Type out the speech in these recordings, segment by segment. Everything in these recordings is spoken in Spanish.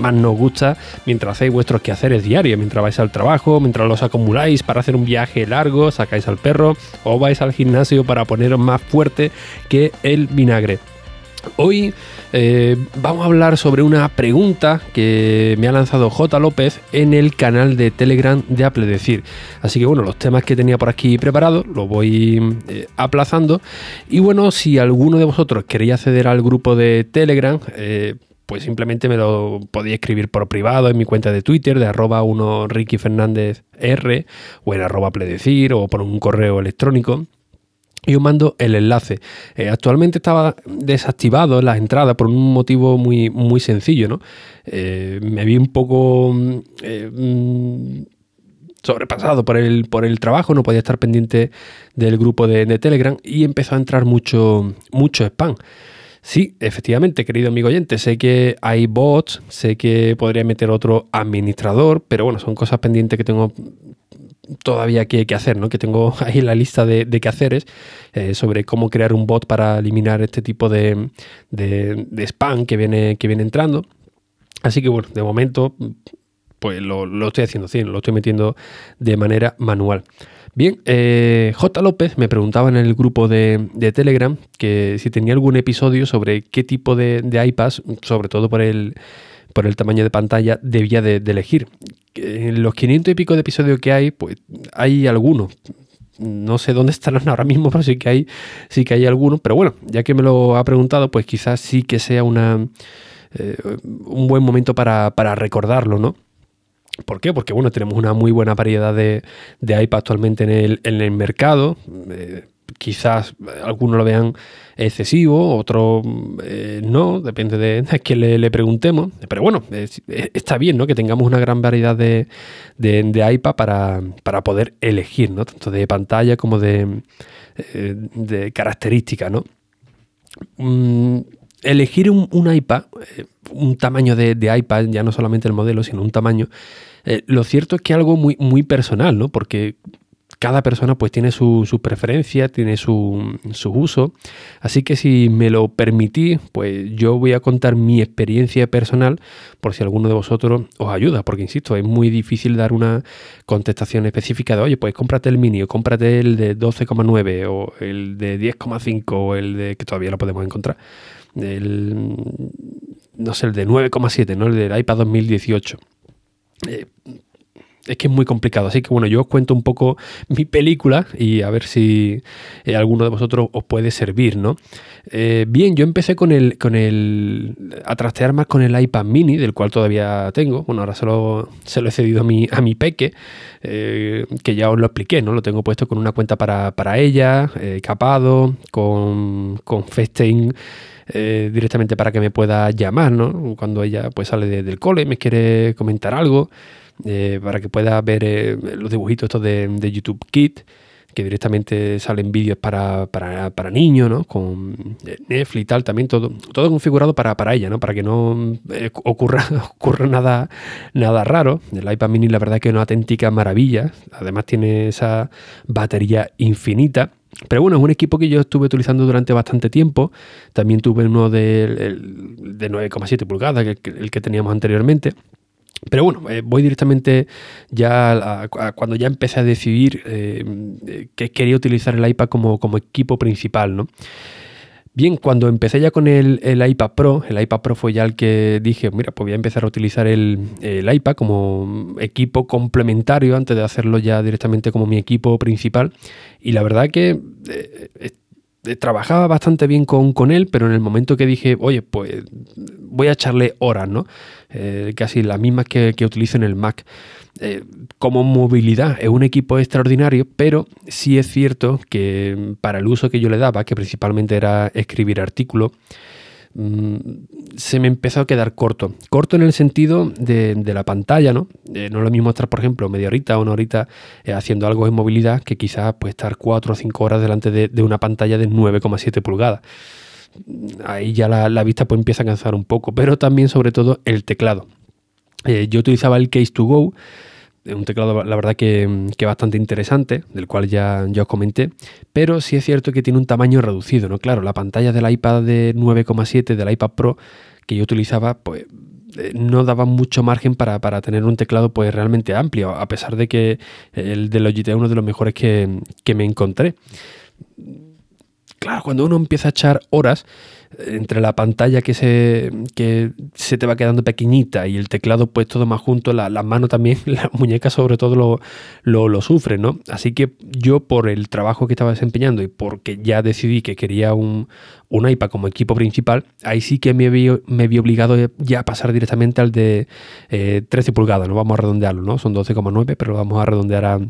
más nos gusta mientras hacéis vuestros quehaceres diarios, mientras vais al trabajo, mientras los acumuláis para hacer un viaje largo, sacáis al perro o vais al gimnasio para poneros más fuerte que el vinagre. Hoy eh, vamos a hablar sobre una pregunta que me ha lanzado J. López en el canal de Telegram de Apple Decir. Así que bueno, los temas que tenía por aquí preparados los voy eh, aplazando. Y bueno, si alguno de vosotros queréis acceder al grupo de Telegram, eh, pues simplemente me lo podía escribir por privado en mi cuenta de Twitter de arroba 1 Ricky Fernández R o en arroba pledecir o por un correo electrónico y os mando el enlace. Eh, actualmente estaba desactivado las entradas por un motivo muy, muy sencillo, ¿no? Eh, me vi un poco eh, mm, sobrepasado por el, por el trabajo, no podía estar pendiente del grupo de, de Telegram y empezó a entrar mucho, mucho spam. Sí, efectivamente, querido amigo oyente, sé que hay bots, sé que podría meter otro administrador, pero bueno, son cosas pendientes que tengo todavía que, hacer, ¿no? Que tengo ahí la lista de, de quehaceres eh, sobre cómo crear un bot para eliminar este tipo de, spam que viene, que viene entrando. Así que bueno, de momento, pues lo estoy haciendo, sí, lo estoy metiendo de manera manual. Bien, eh, J. López me preguntaba en el grupo de, Telegram que si tenía algún episodio sobre qué tipo de, de iPads, sobre todo por el, por el tamaño de pantalla, debía de, elegir. En los 500 y pico de episodios que hay, pues hay algunos. No sé dónde estarán ahora mismo, pero sí que hay, sí que hay algunos. Pero bueno, ya que me lo ha preguntado, pues quizás sí que sea eh, un buen momento para recordarlo, ¿no? ¿Por qué? Porque bueno, tenemos una muy buena variedad de, de iPad actualmente en el, en el mercado. Eh, quizás algunos lo vean excesivo, otros eh, no, depende de, de quién le, le, preguntemos. Pero bueno, es, está bien ¿no? que tengamos una gran variedad de, de, de iPad para, para, poder elegir, ¿no? tanto de pantalla como de, eh, características. ¿no? Mm, elegir un, un iPad, eh, un tamaño de, de, iPad, ya no solamente el modelo, sino un tamaño, eh, lo cierto es que es algo muy, muy personal, ¿no? Porque cada persona pues tiene su, su preferencia, tiene su, su, uso. Así que si me lo permitís, pues yo voy a contar mi experiencia personal por si alguno de vosotros os ayuda. Porque insisto, es muy difícil dar una contestación específica de, oye, pues cómprate el mini o cómprate el de 12,9 o el de 10,5 o el de que todavía lo podemos encontrar. El, no sé, el de 9,7, ¿no? El del iPad 2018. Eh, es que es muy complicado. Así que bueno, yo os cuento un poco mi película y a ver si eh, alguno de vosotros os puede servir, ¿no? Eh, bien, yo empecé con el, con el. a trastear más con el iPad mini, del cual todavía tengo. Bueno, ahora se lo, se lo he cedido a mi, a mi peque, eh, que ya os lo expliqué, ¿no? Lo tengo puesto con una cuenta para, para ella, capado, con, con FaceTime. Eh, directamente para que me pueda llamar, ¿no? Cuando ella pues sale de, del cole, me quiere comentar algo, eh, para que pueda ver eh, los dibujitos estos de, YouTube Kit, que directamente salen vídeos para, para, para, niños, ¿no? Con Netflix y tal, también todo, todo configurado para, para ella, ¿no? Para que no ocurra, ocurra nada, nada raro. El iPad mini la verdad que es una auténtica maravilla. Además tiene esa batería infinita. Pero bueno, es un equipo que yo estuve utilizando durante bastante tiempo. También tuve uno de, de 9,7 pulgadas, que, el que teníamos anteriormente. Pero bueno, eh, voy directamente ya a, a, cuando ya empecé a decidir eh, que quería utilizar el iPad como, como equipo principal, ¿no? Bien, cuando empecé ya con el, el, iPad Pro, el iPad Pro fue ya el que dije, mira, pues voy a empezar a utilizar el, el, iPad como equipo complementario antes de hacerlo ya directamente como mi equipo principal. Y la verdad que eh, eh, trabajaba bastante bien con, con, él, pero en el momento que dije, oye, pues voy a echarle horas, ¿no? Eh, casi las mismas que, utilizo en el Mac. Eh, como movilidad es un equipo extraordinario, pero sí es cierto que para el uso que yo le daba, que principalmente era escribir artículos, mm, se me empezó a quedar corto. Corto en el sentido de, la pantalla, ¿no? Eh, no es lo mismo estar, por ejemplo, media horita o una horita haciendo algo en movilidad que quizás pues, estar cuatro o cinco horas delante de, una pantalla de 9,7 pulgadas. Ahí ya la, vista pues, empieza a cansar un poco, pero también sobre todo el teclado. Eh, yo utilizaba el Case to Go un teclado, la verdad, que, que, bastante interesante, del cual ya, ya os comenté, pero sí es cierto que tiene un tamaño reducido, ¿no? Claro, la pantalla del iPad de 9,7, del iPad Pro que yo utilizaba, pues eh, no daba mucho margen para, tener un teclado pues realmente amplio, a pesar de que el de Logitech es uno de los mejores que, que me encontré. Claro, cuando uno empieza a echar horas, entre la pantalla que se, que se te va quedando pequeñita y el teclado pues todo más junto, las la manos también, las muñecas sobre todo lo, lo, lo, sufren, ¿no? Así que yo por el trabajo que estaba desempeñando y porque ya decidí que quería un, un iPad como equipo principal, ahí sí que me vi, me vi obligado ya a pasar directamente al de 13 eh, pulgadas, no vamos a redondearlo, ¿no? Son 12,9, pero lo vamos a redondear a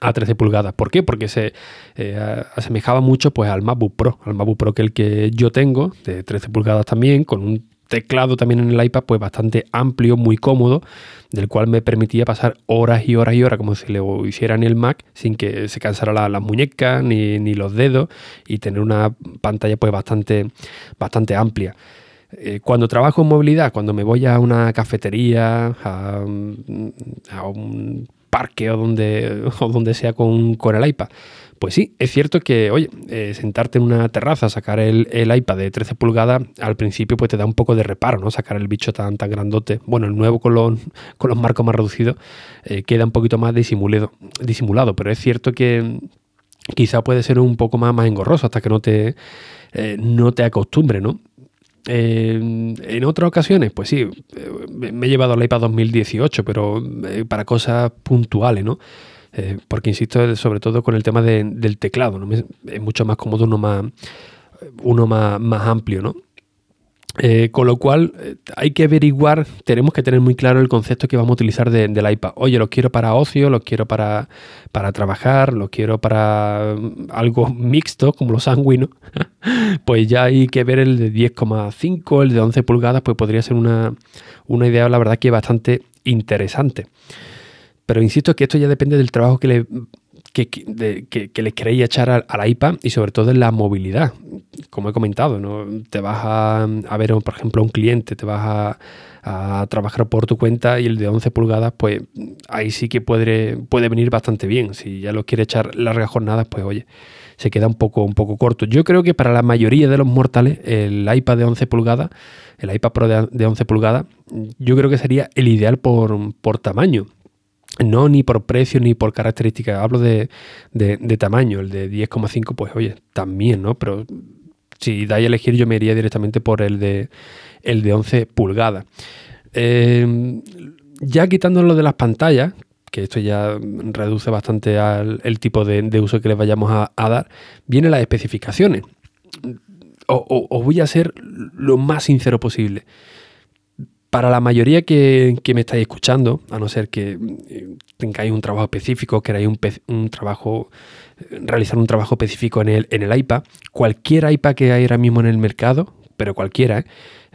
a 13 pulgadas. ¿Por qué? Porque se eh, asemejaba mucho pues, al MacBook Pro, al MacBook Pro que el que yo tengo, de 13 pulgadas también, con un teclado también en el iPad pues bastante amplio, muy cómodo, del cual me permitía pasar horas y horas y horas como si lo hiciera en el Mac sin que se cansara las muñecas ni, los dedos y tener una pantalla pues bastante, bastante amplia. Eh, cuando trabajo en movilidad, cuando me voy a una cafetería, a, a un parque o donde, o donde sea con, el iPad. Pues sí, es cierto que, oye, eh, sentarte en una terraza, sacar el, iPad de 13 pulgadas, al principio pues te da un poco de reparo, ¿no? Sacar el bicho tan, tan grandote. Bueno, el nuevo con los, con los marcos más reducidos eh, queda un poquito más disimulado, disimulado, pero es cierto que quizá puede ser un poco más, más engorroso hasta que no te, eh, no te acostumbre, ¿no? En otras ocasiones, pues sí, me he llevado el iPad 2018, pero eh, para cosas puntuales, ¿no? Eh, porque insisto, sobre todo con el tema del teclado, ¿no? es mucho más cómodo uno más, uno más, más amplio, ¿no? Eh, con lo cual eh, hay que averiguar, tenemos que tener muy claro el concepto que vamos a utilizar del iPad. Oye, los quiero para ocio, los quiero para, para trabajar, los quiero para mm, algo mixto como los sanguinos. pues ya hay que ver el de 10,5, el de 11 pulgadas, pues podría ser una, una idea, la verdad, que bastante interesante. Pero insisto que esto ya depende del trabajo que le que, que, les queréis echar al, iPad y sobre todo en la movilidad. Como he comentado, ¿no? te vas a, ver, por ejemplo, a un cliente, te vas a, trabajar por tu cuenta y el de 11 pulgadas, pues ahí sí que puede, puede venir bastante bien. Si ya lo quiere echar largas jornadas, pues oye, se queda un poco, un poco corto. Yo creo que para la mayoría de los mortales, el iPad de 11 pulgadas, el iPad Pro de, 11 pulgadas, yo creo que sería el ideal por, por tamaño. No ni por precio ni por características, hablo de, tamaño. El de 10,5, pues oye, también, ¿no? Pero si dais a elegir, yo me iría directamente por el de, el de 11 pulgadas. Em, ya quitando lo de las pantallas, que esto ya reduce bastante al el tipo de, uso que les vayamos a, dar, vienen las especificaciones. os voy a ser lo más sincero posible para la mayoría que, me estáis escuchando, a no ser que eh, tengáis un trabajo específico, queráis un, un trabajo, eh, realizar un trabajo específico en el, iPad, cualquier iPad que hay ahora mismo en el mercado, pero cualquiera,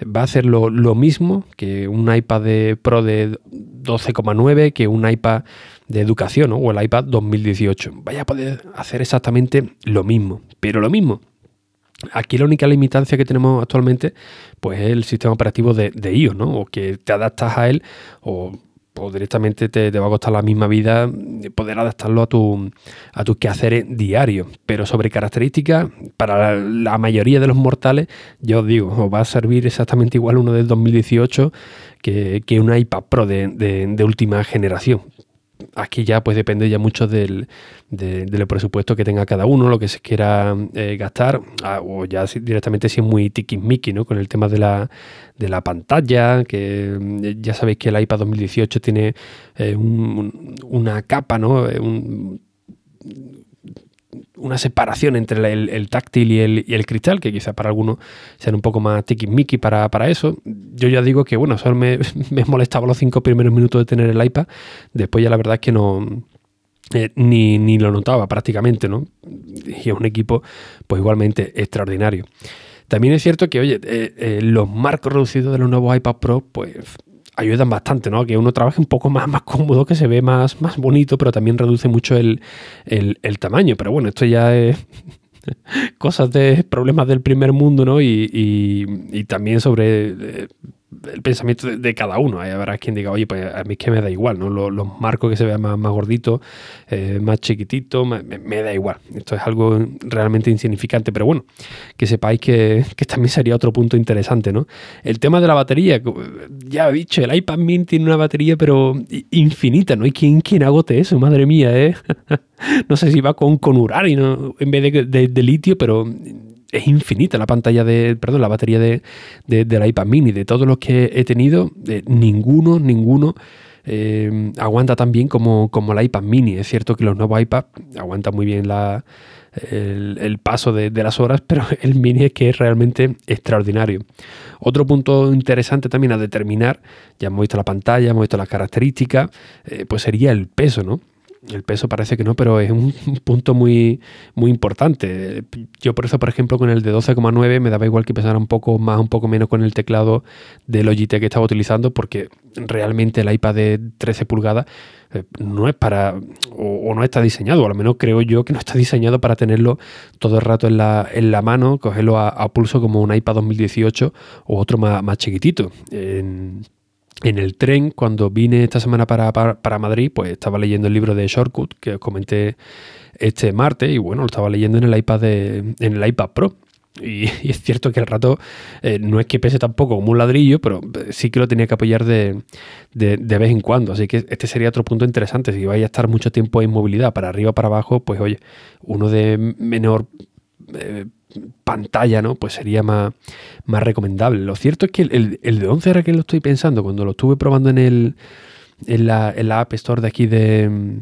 va a hacer lo, mismo que un iPad de Pro de 12,9, que un iPad de educación o el iPad 2018. Vaya a poder hacer exactamente lo mismo, pero lo mismo. Aquí la única limitancia que tenemos actualmente pues es el sistema operativo de, iOS, ¿no? O que te adaptas a él o, directamente te, va a costar la misma vida poder adaptarlo a, tu, a tus quehaceres diarios. Pero sobre características, para la, mayoría de los mortales, yo os digo, os va a servir exactamente igual uno del 2018 que, que un iPad Pro de, de última generación aquí ya pues depende ya mucho del, presupuesto que tenga cada uno, lo que se quiera eh, gastar, ah, o ya directamente si es muy tiquismiqui, ¿no? Con el tema de la, de la pantalla, que mm, ya sabéis que el iPad 2018 tiene eh, una capa, ¿no? Eh, un, una separación entre el, táctil y el, cristal, que quizá para algunos sean un poco más tiquismiqui para, para eso. Yo ya digo que, bueno, solo me, me molestaba los cinco primeros minutos de tener el iPad. Después ya la verdad es que no... Eh, ni, ni, lo notaba prácticamente, ¿no? Y es un equipo, pues igualmente extraordinario. También es cierto que, oye, eh, eh, los marcos reducidos de los nuevos iPad Pro, pues ayudan bastante, ¿no? Que uno trabaje un poco más, más cómodo, que se ve más, más bonito, pero también reduce mucho el, tamaño. Pero bueno, esto ya es cosas de problemas del primer mundo, ¿no? Y, y también sobre eh, el pensamiento de, cada uno. Hay habrá quien diga, oye, pues a mí es que me da igual, ¿no? Los, marcos que se vean más, más gorditos, eh, más chiquititos, me, da igual. Esto es algo realmente insignificante, pero bueno, que sepáis que, también sería otro punto interesante, ¿no? El tema de la batería, ya he dicho, el iPad mini tiene una batería, pero infinita, ¿no? hay quien, quien agote eso, madre mía, ¿eh? no sé si va con, con uranio en vez de, de litio, pero es infinita la pantalla de, perdón, la batería de, la iPad mini. De todos los que he tenido, ninguno, ninguno eh, aguanta tan bien como, como la iPad mini. Es cierto que los nuevos iPad aguantan muy bien la, el, paso de, las horas, pero el mini es que es realmente extraordinario. Otro punto interesante también a determinar, ya hemos visto la pantalla, hemos visto las características, eh, pues sería el peso, ¿no? El peso parece que no, pero es un punto muy, muy importante. Yo por eso, por ejemplo, con el de 12,9 me daba igual que pesara un poco más, un poco menos con el teclado de Logitech que estaba utilizando, porque realmente el iPad de 13 pulgadas eh, no es para, o, no está diseñado, o al menos creo yo que no está diseñado para tenerlo todo el rato en la, en la mano, cogerlo a, pulso como un iPad 2018 o otro más, más chiquitito. En el tren, cuando vine esta semana para, para, Madrid, pues estaba leyendo el libro de Shortcut que os comenté este martes y bueno, lo estaba leyendo en el iPad, de, en el iPad Pro. Y, es cierto que el rato eh, no es que pese tampoco como un ladrillo, pero sí que lo tenía que apoyar de, de, vez en cuando. Así que este sería otro punto interesante. Si vais a estar mucho tiempo en movilidad para arriba o para abajo, pues oye, uno de menor eh, pantalla, ¿no? Pues sería más, más recomendable. Lo cierto es que el, de 11 era que lo estoy pensando, cuando lo estuve probando en el en la, en la App Store de aquí de,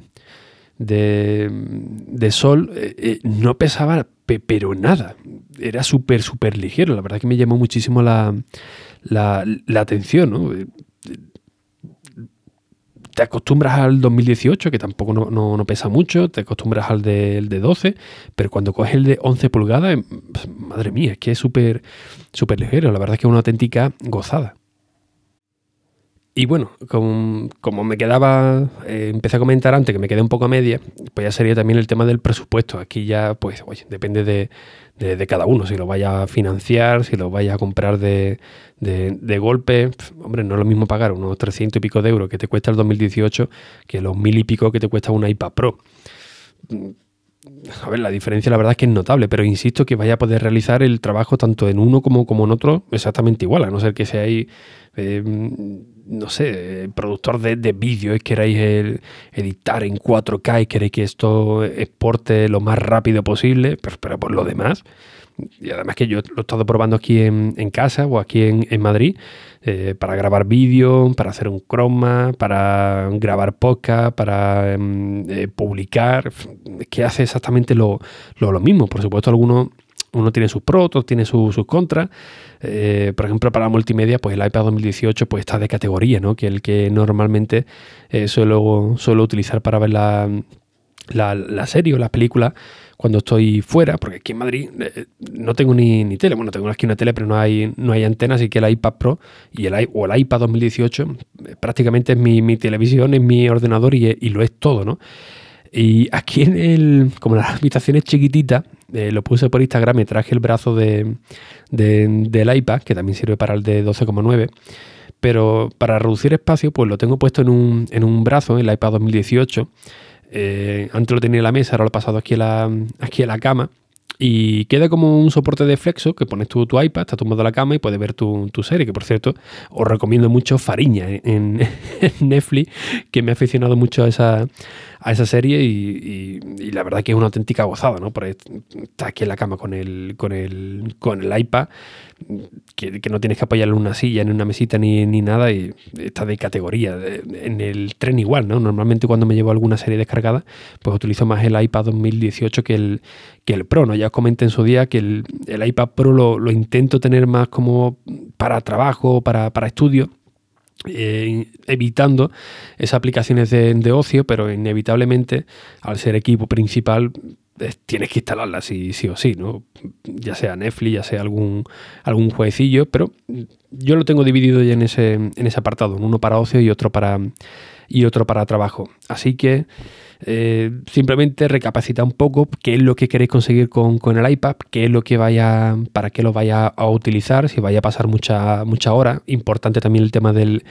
de, Sol, eh, eh, no pesaba pero nada. Era súper, súper ligero. La verdad que me llamó muchísimo la, la, la atención, ¿no? Te acostumbras al 2018, que tampoco no, pesa mucho, te acostumbras al de, de, 12, pero cuando coges el de 11 pulgadas, em, pues, madre mía, es que es súper súper ligero, la verdad es que es una auténtica gozada. Y bueno, como, me quedaba, eh, empecé a comentar antes que me quedé un poco a media, pues ya sería también el tema del presupuesto. Aquí ya, pues, oye, depende de, de, cada uno, si lo vaya a financiar, si lo vaya a comprar de, de, golpe. hombre, no es lo mismo pagar unos 300 y pico de euros que te cuesta el 2018 que los mil y pico que te cuesta una iPad Pro. A ver, la diferencia la verdad es que es notable, pero insisto que vaya a poder realizar el trabajo tanto en uno como, como en otro exactamente igual, a no ser que seáis, eh, no sé, productor de, de vídeos, queráis editar en 4K y queréis que esto exporte lo más rápido posible, pero por lo demás, y además que yo lo he estado probando aquí en, casa o aquí en, Madrid eh, para grabar vídeo, para hacer un croma, para grabar podcast, para em, eh, publicar, que hace exactamente lo, mismo. Por supuesto, algunos uno tiene sus pros, otros tiene sus, contras. Eh, por ejemplo, para multimedia, pues el iPad 2018 pues está de categoría, ¿no? Que el que normalmente suelo, suelo utilizar para ver la, la, la serie o las películas cuando estoy fuera, porque aquí en Madrid eh, no tengo ni, ni, tele. Bueno, tengo aquí una tele, pero no hay, no hay antena, así que el iPad Pro y el, o el iPad 2018 eh, prácticamente es mi, televisión, es mi ordenador y, lo es todo, ¿no? Y aquí en el, como la habitación es chiquitita, eh, lo puse por Instagram y traje el brazo de, del iPad, que también sirve para el de 12,9 pero para reducir espacio, pues lo tengo puesto en un, en un brazo, el iPad 2018, eh, antes lo tenía en la mesa, ahora lo he pasado aquí a la, aquí a la cama. Y queda como un soporte de flexo que pones tu, tu iPad, está tumbado la cama y puedes ver tu, serie. Que por cierto, os recomiendo mucho Fariña en, Netflix, que me ha aficionado mucho a esa, a esa serie y, la verdad que es una auténtica gozada, ¿no? Porque está aquí en la cama con el, con el, con el iPad que, no tienes que apoyarlo en una silla, en una mesita ni, ni nada, y está de categoría. En el tren igual, ¿no? Normalmente cuando me llevo alguna serie descargada, pues utilizo más el iPad 2018 que el, que el Pro, ¿no? Ya os comenté en su día que el, iPad Pro lo, intento tener más como para trabajo, para, para estudio. Eh, evitando esas aplicaciones de, de, ocio, pero inevitablemente, al ser equipo principal, tienes que instalarla sí, sí o sí, ¿no? Ya sea Netflix, ya sea algún, algún jueguecillo, pero yo lo tengo dividido ya en ese, en ese apartado, uno para ocio y otro para, y otro para trabajo. Así que eh, simplemente recapacita un poco qué es lo que queréis conseguir con, el iPad, qué es lo que vaya, para qué lo vaya a utilizar, si vaya a pasar mucha, mucha hora. Importante también el tema del,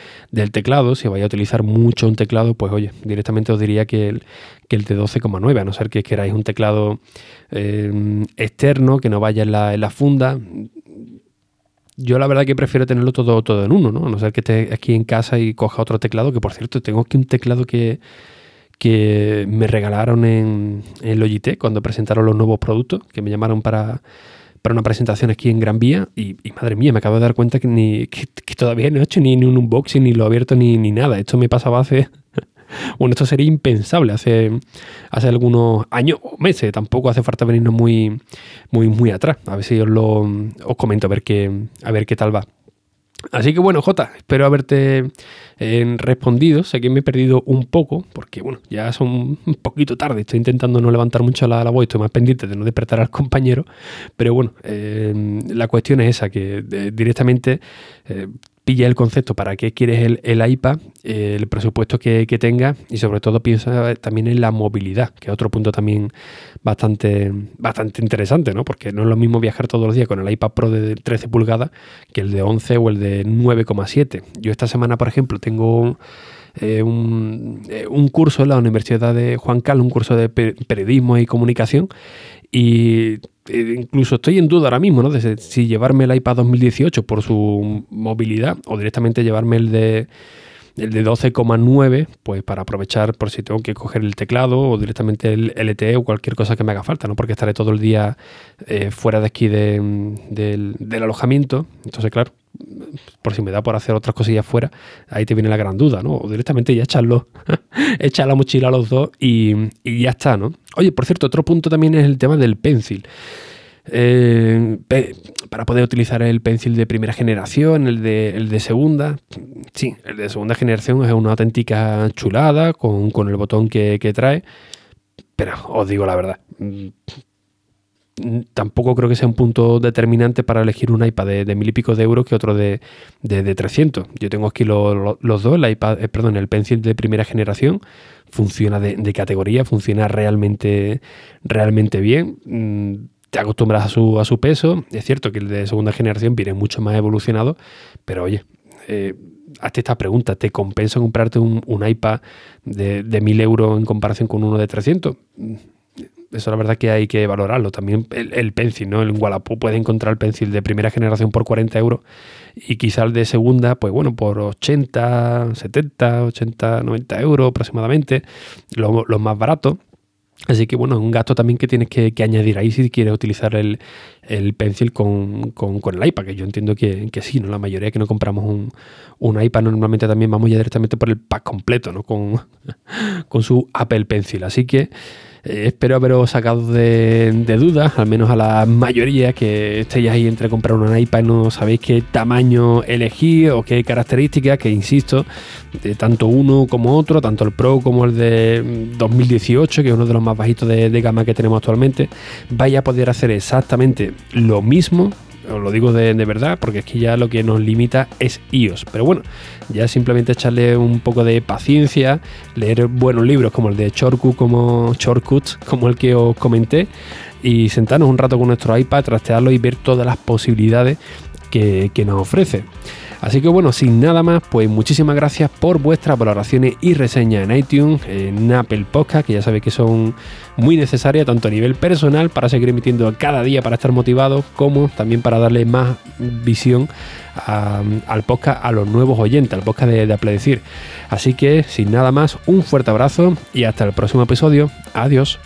teclado, si vaya a utilizar mucho un teclado, pues oye, directamente os diría que el, que el de 12,9, a no ser que queráis un teclado eh, externo, que no vaya en la, en la funda yo la verdad que prefiero tenerlo todo, todo en uno, ¿no? A no ser que esté aquí en casa y coja otro teclado, que por cierto, tengo aquí un teclado que, que me regalaron en, en Logitech cuando presentaron los nuevos productos, que me llamaron para, para una presentación aquí en Gran Vía y, madre mía, me acabo de dar cuenta que, ni, que, todavía no he hecho ni, ni, un unboxing, ni lo he abierto, ni, ni nada. Esto me pasaba hace... bueno, esto sería impensable hace, hace algunos años o meses. Tampoco hace falta venirnos muy, muy, muy atrás. A ver si os lo os comento a ver qué, a ver qué tal va. Así que bueno, Jota, espero haberte eh, respondido. Sé que me he perdido un poco, porque bueno, ya son un poquito tarde. Estoy intentando no levantar mucho la, la voz, estoy más pendiente de no despertar al compañero. Pero bueno, eh, la cuestión es esa, que eh, directamente pilla el concepto para qué quieres el, iPad, el presupuesto que, tenga y sobre todo piensa también en la movilidad, que es otro punto también bastante, bastante interesante, ¿no? Porque no es lo mismo viajar todos los días con el iPad Pro de 13 pulgadas que el de 11 o el de 9,7. Yo esta semana, por ejemplo, tengo... Eh, un, eh, un, curso en la Universidad de Juan Carlos, un curso de periodismo y comunicación, y eh, incluso estoy en duda ahora mismo, ¿no? De si llevarme el iPad 2018 por su movilidad o directamente llevarme el de el de 12,9, pues para aprovechar por si tengo que coger el teclado o directamente el LTE o cualquier cosa que me haga falta, ¿no? Porque estaré todo el día fuera de aquí del, alojamiento. Entonces, claro, por si me da por hacer otras cosillas fuera, ahí te viene la gran duda, ¿no? O directamente ya echarlo, echar la mochila a los dos y, y ya está, ¿no? Oye, por cierto, otro punto también es el tema del pencil. Eh, para poder utilizar el pencil de primera generación, el de, el de segunda. Sí, el de segunda generación es una auténtica chulada con, el botón que, trae. Pero os digo la verdad, tampoco creo que sea un punto determinante para elegir un iPad de, mil y pico de euros que otro de, de, 300. Yo tengo aquí los dos, el iPad, eh, perdón, el pencil de primera generación funciona de, categoría, funciona realmente, realmente bien mm, te acostumbras a su, a su peso. Es cierto que el de segunda generación viene mucho más evolucionado, pero oye, eh, hazte esta pregunta, ¿te compensa comprarte un, iPad de, de 1000 euros en comparación con uno de 300? Eso la verdad que hay que valorarlo. También el, el Pencil, ¿no? En Wallapop puedes encontrar el Pencil de primera generación por 40 euros y quizá el de segunda, pues bueno, por 80, 70, 80, 90 euros aproximadamente, los lo más baratos. Así que bueno, es un gasto también que tienes que, añadir ahí si quieres utilizar el, el pencil con, el iPad, que yo entiendo que, que, sí, ¿no? La mayoría que no compramos un, un, iPad normalmente también vamos ya directamente por el pack completo, ¿no? Con, con su Apple Pencil. Así que eh, espero haberos sacado de, dudas, al menos a la mayoría que estéis ahí entre comprar un iPad. Y no sabéis qué tamaño elegir o qué características, que insisto, de tanto uno como otro, tanto el Pro como el de 2018, que es uno de los más bajitos de, de gama que tenemos actualmente, vaya a poder hacer exactamente lo mismo os lo digo de, verdad, porque es que ya lo que nos limita es iOS. Pero bueno, ya simplemente echarle un poco de paciencia, leer buenos libros como el de Shortcut, como Shortcuts, como el que os comenté, y sentarnos un rato con nuestro iPad, trastearlo y ver todas las posibilidades que, que nos ofrece. Así que bueno, sin nada más, pues muchísimas gracias por vuestras valoraciones y reseñas en iTunes, en Apple Podcast, que ya sabéis que son muy necesarias tanto a nivel personal para seguir emitiendo cada día para estar motivado, como también para darle más visión al podcast a los nuevos oyentes, al podcast de, de Así que sin nada más, un fuerte abrazo y hasta el próximo episodio. Adiós.